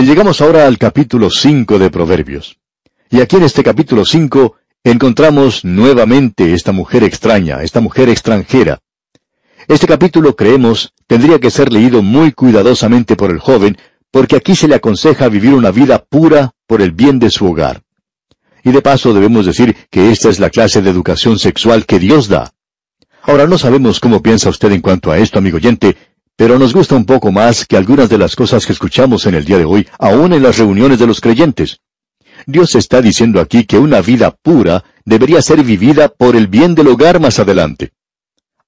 Llegamos ahora al capítulo 5 de Proverbios. Y aquí en este capítulo 5 encontramos nuevamente esta mujer extraña, esta mujer extranjera. Este capítulo, creemos, tendría que ser leído muy cuidadosamente por el joven, porque aquí se le aconseja vivir una vida pura por el bien de su hogar. Y de paso debemos decir que esta es la clase de educación sexual que Dios da. Ahora no sabemos cómo piensa usted en cuanto a esto, amigo oyente, pero nos gusta un poco más que algunas de las cosas que escuchamos en el día de hoy, aún en las reuniones de los creyentes. Dios está diciendo aquí que una vida pura debería ser vivida por el bien del hogar más adelante.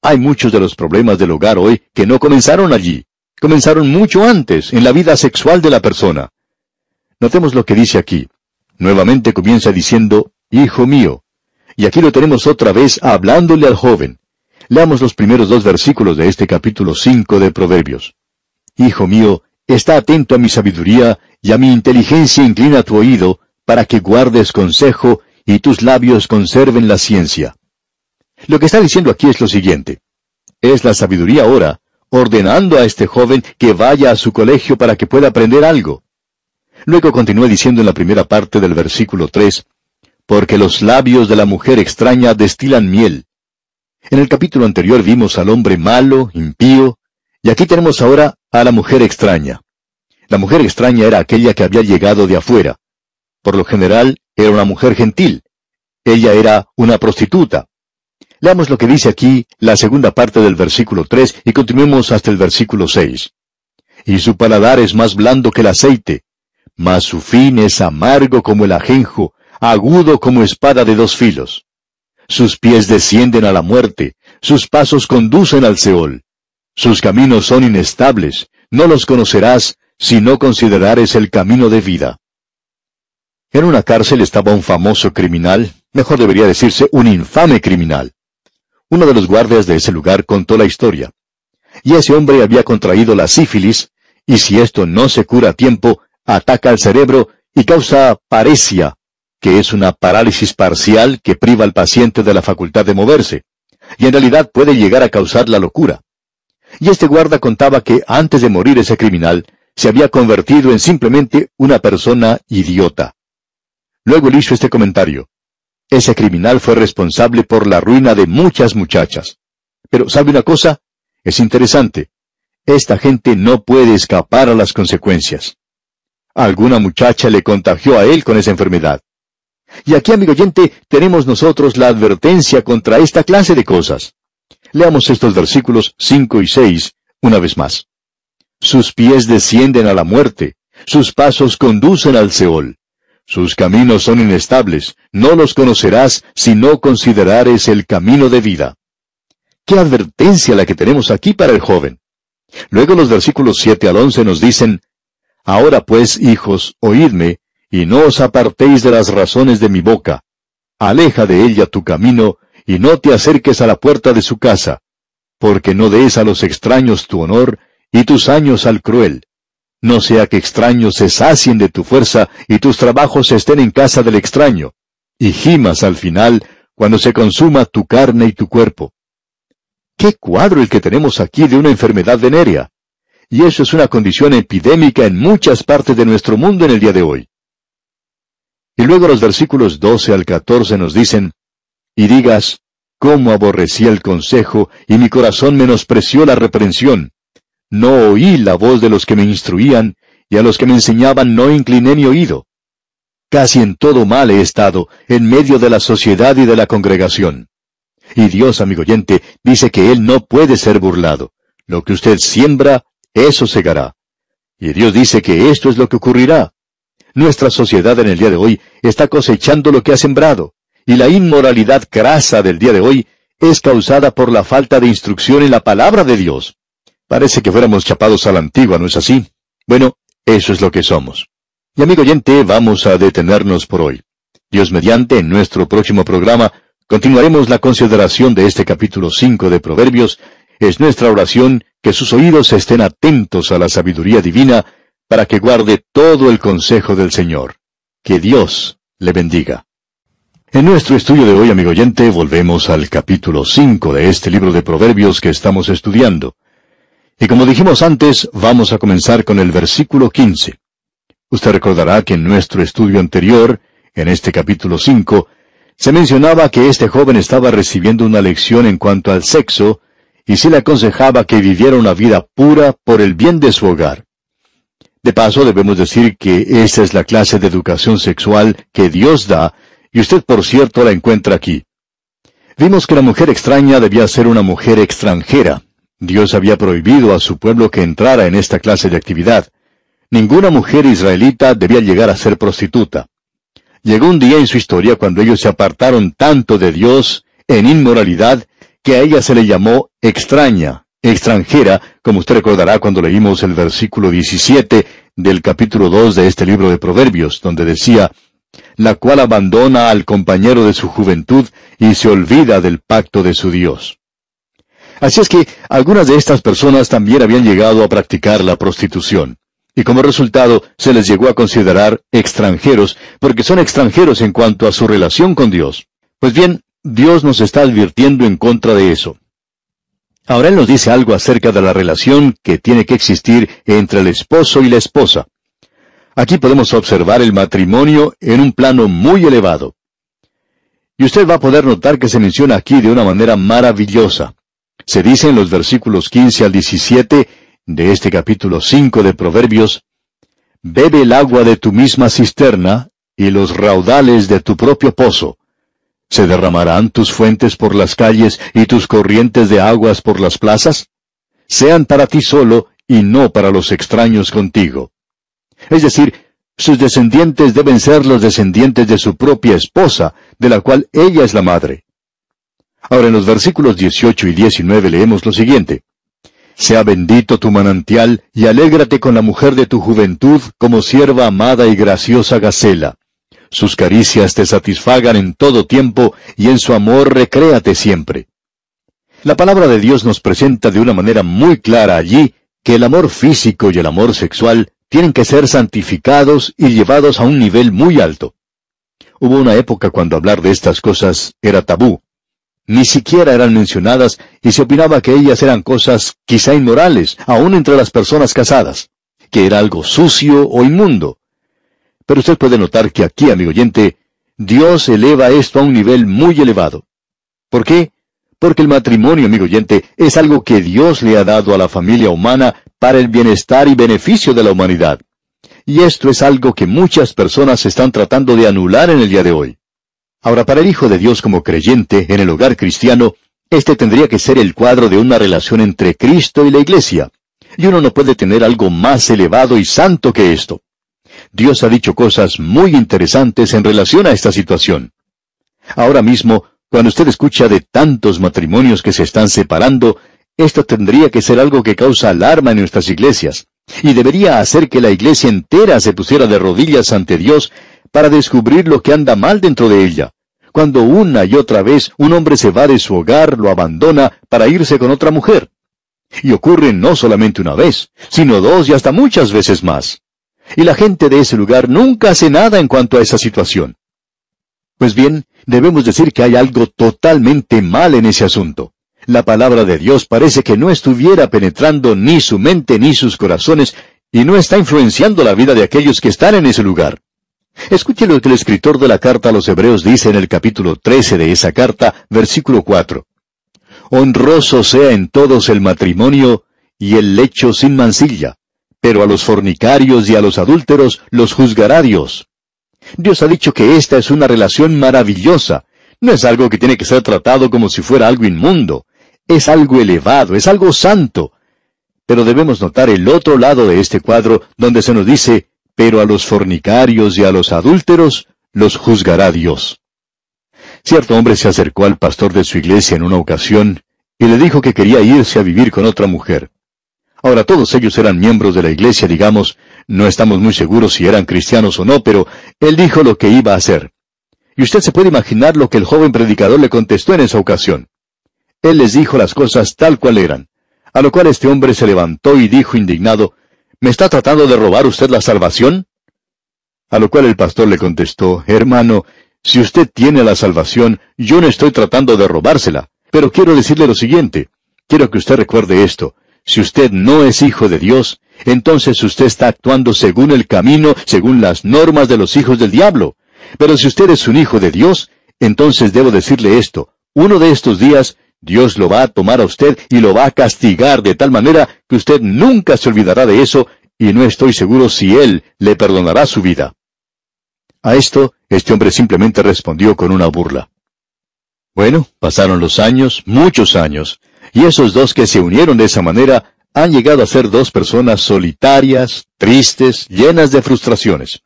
Hay muchos de los problemas del hogar hoy que no comenzaron allí, comenzaron mucho antes, en la vida sexual de la persona. Notemos lo que dice aquí. Nuevamente comienza diciendo, Hijo mío. Y aquí lo tenemos otra vez hablándole al joven. Leamos los primeros dos versículos de este capítulo 5 de Proverbios. Hijo mío, está atento a mi sabiduría y a mi inteligencia inclina tu oído, para que guardes consejo y tus labios conserven la ciencia. Lo que está diciendo aquí es lo siguiente. Es la sabiduría ahora, ordenando a este joven que vaya a su colegio para que pueda aprender algo. Luego continúa diciendo en la primera parte del versículo 3, porque los labios de la mujer extraña destilan miel. En el capítulo anterior vimos al hombre malo, impío, y aquí tenemos ahora a la mujer extraña. La mujer extraña era aquella que había llegado de afuera. Por lo general, era una mujer gentil. Ella era una prostituta. Leamos lo que dice aquí la segunda parte del versículo 3 y continuemos hasta el versículo 6. Y su paladar es más blando que el aceite, mas su fin es amargo como el ajenjo, agudo como espada de dos filos. Sus pies descienden a la muerte, sus pasos conducen al Seol. Sus caminos son inestables, no los conocerás si no considerares el camino de vida. En una cárcel estaba un famoso criminal, mejor debería decirse un infame criminal. Uno de los guardias de ese lugar contó la historia. Y ese hombre había contraído la sífilis, y si esto no se cura a tiempo, ataca al cerebro y causa paresia, que es una parálisis parcial que priva al paciente de la facultad de moverse, y en realidad puede llegar a causar la locura. Y este guarda contaba que antes de morir ese criminal, se había convertido en simplemente una persona idiota. Luego él hizo este comentario. Ese criminal fue responsable por la ruina de muchas muchachas. Pero ¿sabe una cosa? Es interesante. Esta gente no puede escapar a las consecuencias. Alguna muchacha le contagió a él con esa enfermedad. Y aquí, amigo oyente, tenemos nosotros la advertencia contra esta clase de cosas. Leamos estos versículos 5 y 6 una vez más. Sus pies descienden a la muerte, sus pasos conducen al Seol. Sus caminos son inestables, no los conocerás si no considerares el camino de vida. Qué advertencia la que tenemos aquí para el joven. Luego los versículos 7 al 11 nos dicen, Ahora pues, hijos, oídme, y no os apartéis de las razones de mi boca. Aleja de ella tu camino, y no te acerques a la puerta de su casa, porque no des a los extraños tu honor, y tus años al cruel no sea que extraños se sacien de tu fuerza y tus trabajos estén en casa del extraño, y gimas al final cuando se consuma tu carne y tu cuerpo. ¿Qué cuadro el que tenemos aquí de una enfermedad venérea? Y eso es una condición epidémica en muchas partes de nuestro mundo en el día de hoy. Y luego los versículos 12 al 14 nos dicen, y digas, cómo aborrecí el consejo, y mi corazón menospreció la reprensión. No oí la voz de los que me instruían, y a los que me enseñaban no incliné mi oído. Casi en todo mal he estado, en medio de la sociedad y de la congregación. Y Dios, amigo oyente, dice que Él no puede ser burlado. Lo que usted siembra, eso segará. Y Dios dice que esto es lo que ocurrirá. Nuestra sociedad en el día de hoy está cosechando lo que ha sembrado, y la inmoralidad grasa del día de hoy es causada por la falta de instrucción en la palabra de Dios. Parece que fuéramos chapados a la antigua, ¿no es así? Bueno, eso es lo que somos. Y amigo oyente, vamos a detenernos por hoy. Dios mediante, en nuestro próximo programa, continuaremos la consideración de este capítulo 5 de Proverbios. Es nuestra oración que sus oídos estén atentos a la sabiduría divina para que guarde todo el consejo del Señor. Que Dios le bendiga. En nuestro estudio de hoy, amigo oyente, volvemos al capítulo 5 de este libro de Proverbios que estamos estudiando. Y como dijimos antes, vamos a comenzar con el versículo 15. Usted recordará que en nuestro estudio anterior, en este capítulo 5, se mencionaba que este joven estaba recibiendo una lección en cuanto al sexo, y se le aconsejaba que viviera una vida pura por el bien de su hogar. De paso, debemos decir que esta es la clase de educación sexual que Dios da, y usted por cierto la encuentra aquí. Vimos que la mujer extraña debía ser una mujer extranjera. Dios había prohibido a su pueblo que entrara en esta clase de actividad. Ninguna mujer israelita debía llegar a ser prostituta. Llegó un día en su historia cuando ellos se apartaron tanto de Dios en inmoralidad que a ella se le llamó extraña, extranjera, como usted recordará cuando leímos el versículo 17 del capítulo 2 de este libro de Proverbios, donde decía, la cual abandona al compañero de su juventud y se olvida del pacto de su Dios. Así es que algunas de estas personas también habían llegado a practicar la prostitución. Y como resultado se les llegó a considerar extranjeros, porque son extranjeros en cuanto a su relación con Dios. Pues bien, Dios nos está advirtiendo en contra de eso. Ahora Él nos dice algo acerca de la relación que tiene que existir entre el esposo y la esposa. Aquí podemos observar el matrimonio en un plano muy elevado. Y usted va a poder notar que se menciona aquí de una manera maravillosa. Se dice en los versículos 15 al 17 de este capítulo 5 de Proverbios, Bebe el agua de tu misma cisterna y los raudales de tu propio pozo. ¿Se derramarán tus fuentes por las calles y tus corrientes de aguas por las plazas? Sean para ti solo y no para los extraños contigo. Es decir, sus descendientes deben ser los descendientes de su propia esposa, de la cual ella es la madre. Ahora en los versículos 18 y 19 leemos lo siguiente. Sea bendito tu manantial, y alégrate con la mujer de tu juventud, como sierva amada y graciosa Gacela. Sus caricias te satisfagan en todo tiempo, y en su amor recréate siempre. La palabra de Dios nos presenta de una manera muy clara allí que el amor físico y el amor sexual tienen que ser santificados y llevados a un nivel muy alto. Hubo una época cuando hablar de estas cosas era tabú. Ni siquiera eran mencionadas y se opinaba que ellas eran cosas quizá inmorales, aún entre las personas casadas, que era algo sucio o inmundo. Pero usted puede notar que aquí, amigo oyente, Dios eleva esto a un nivel muy elevado. ¿Por qué? Porque el matrimonio, amigo oyente, es algo que Dios le ha dado a la familia humana para el bienestar y beneficio de la humanidad. Y esto es algo que muchas personas están tratando de anular en el día de hoy. Ahora, para el Hijo de Dios como creyente en el hogar cristiano, este tendría que ser el cuadro de una relación entre Cristo y la Iglesia. Y uno no puede tener algo más elevado y santo que esto. Dios ha dicho cosas muy interesantes en relación a esta situación. Ahora mismo, cuando usted escucha de tantos matrimonios que se están separando, esto tendría que ser algo que causa alarma en nuestras iglesias, y debería hacer que la iglesia entera se pusiera de rodillas ante Dios para descubrir lo que anda mal dentro de ella. Cuando una y otra vez un hombre se va de su hogar, lo abandona para irse con otra mujer. Y ocurre no solamente una vez, sino dos y hasta muchas veces más. Y la gente de ese lugar nunca hace nada en cuanto a esa situación. Pues bien, debemos decir que hay algo totalmente mal en ese asunto. La palabra de Dios parece que no estuviera penetrando ni su mente ni sus corazones y no está influenciando la vida de aquellos que están en ese lugar. Escuche lo que el escritor de la carta a los Hebreos dice en el capítulo 13 de esa carta, versículo 4. Honroso sea en todos el matrimonio y el lecho sin mancilla, pero a los fornicarios y a los adúlteros los juzgará Dios. Dios ha dicho que esta es una relación maravillosa, no es algo que tiene que ser tratado como si fuera algo inmundo es algo elevado, es algo santo. Pero debemos notar el otro lado de este cuadro donde se nos dice, pero a los fornicarios y a los adúlteros los juzgará Dios. Cierto hombre se acercó al pastor de su iglesia en una ocasión y le dijo que quería irse a vivir con otra mujer. Ahora todos ellos eran miembros de la iglesia, digamos, no estamos muy seguros si eran cristianos o no, pero él dijo lo que iba a hacer. Y usted se puede imaginar lo que el joven predicador le contestó en esa ocasión. Él les dijo las cosas tal cual eran. A lo cual este hombre se levantó y dijo indignado, ¿Me está tratando de robar usted la salvación? A lo cual el pastor le contestó, Hermano, si usted tiene la salvación, yo no estoy tratando de robársela. Pero quiero decirle lo siguiente. Quiero que usted recuerde esto. Si usted no es hijo de Dios, entonces usted está actuando según el camino, según las normas de los hijos del diablo. Pero si usted es un hijo de Dios, entonces debo decirle esto. Uno de estos días, Dios lo va a tomar a usted y lo va a castigar de tal manera que usted nunca se olvidará de eso y no estoy seguro si Él le perdonará su vida. A esto, este hombre simplemente respondió con una burla. Bueno, pasaron los años, muchos años, y esos dos que se unieron de esa manera han llegado a ser dos personas solitarias, tristes, llenas de frustraciones.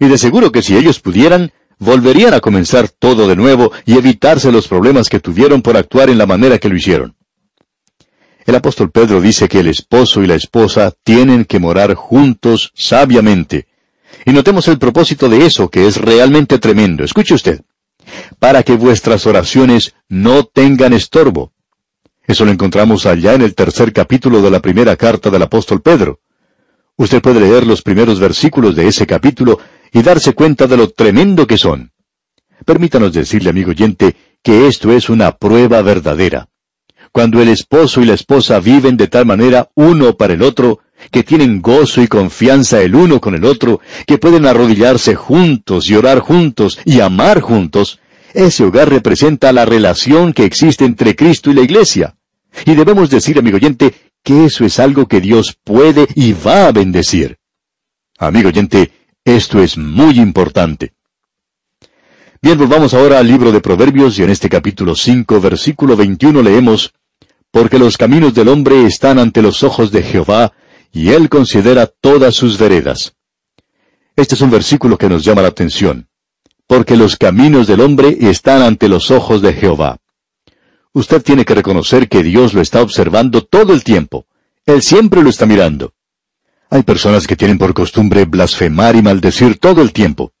Y de seguro que si ellos pudieran, volverían a comenzar todo de nuevo y evitarse los problemas que tuvieron por actuar en la manera que lo hicieron. El apóstol Pedro dice que el esposo y la esposa tienen que morar juntos sabiamente. Y notemos el propósito de eso, que es realmente tremendo. Escuche usted. Para que vuestras oraciones no tengan estorbo. Eso lo encontramos allá en el tercer capítulo de la primera carta del apóstol Pedro. Usted puede leer los primeros versículos de ese capítulo y darse cuenta de lo tremendo que son. Permítanos decirle, amigo oyente, que esto es una prueba verdadera. Cuando el esposo y la esposa viven de tal manera uno para el otro, que tienen gozo y confianza el uno con el otro, que pueden arrodillarse juntos y orar juntos y amar juntos, ese hogar representa la relación que existe entre Cristo y la Iglesia. Y debemos decir, amigo oyente, que eso es algo que Dios puede y va a bendecir. Amigo oyente, esto es muy importante. Bien, volvamos ahora al libro de Proverbios y en este capítulo 5, versículo 21 leemos, Porque los caminos del hombre están ante los ojos de Jehová, y él considera todas sus veredas. Este es un versículo que nos llama la atención porque los caminos del hombre están ante los ojos de Jehová. Usted tiene que reconocer que Dios lo está observando todo el tiempo. Él siempre lo está mirando. Hay personas que tienen por costumbre blasfemar y maldecir todo el tiempo.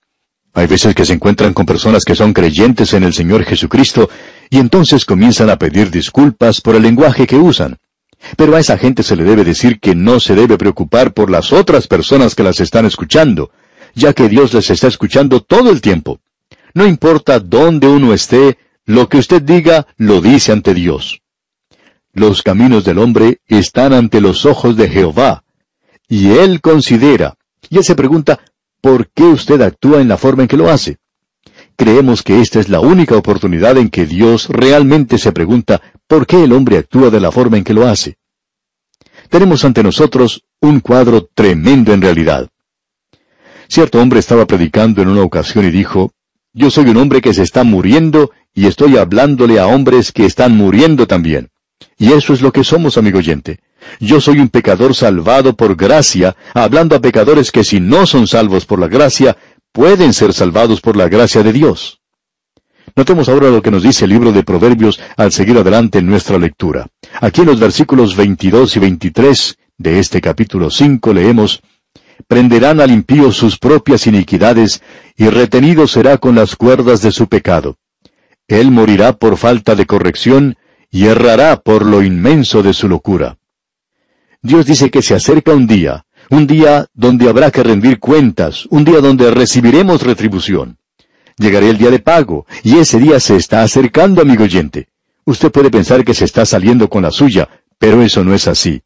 Hay veces que se encuentran con personas que son creyentes en el Señor Jesucristo y entonces comienzan a pedir disculpas por el lenguaje que usan. Pero a esa gente se le debe decir que no se debe preocupar por las otras personas que las están escuchando, ya que Dios les está escuchando todo el tiempo. No importa dónde uno esté, lo que usted diga lo dice ante Dios. Los caminos del hombre están ante los ojos de Jehová, y Él considera, y Él se pregunta, ¿por qué usted actúa en la forma en que lo hace? Creemos que esta es la única oportunidad en que Dios realmente se pregunta por qué el hombre actúa de la forma en que lo hace. Tenemos ante nosotros un cuadro tremendo en realidad. Cierto hombre estaba predicando en una ocasión y dijo, Yo soy un hombre que se está muriendo y estoy hablándole a hombres que están muriendo también. Y eso es lo que somos, amigo oyente. Yo soy un pecador salvado por gracia, hablando a pecadores que si no son salvos por la gracia, pueden ser salvados por la gracia de Dios. Notemos ahora lo que nos dice el libro de Proverbios al seguir adelante en nuestra lectura. Aquí en los versículos 22 y 23 de este capítulo 5 leemos, prenderán al impío sus propias iniquidades, y retenido será con las cuerdas de su pecado. Él morirá por falta de corrección, y errará por lo inmenso de su locura. Dios dice que se acerca un día, un día donde habrá que rendir cuentas, un día donde recibiremos retribución. Llegará el día de pago, y ese día se está acercando, amigo oyente. Usted puede pensar que se está saliendo con la suya, pero eso no es así.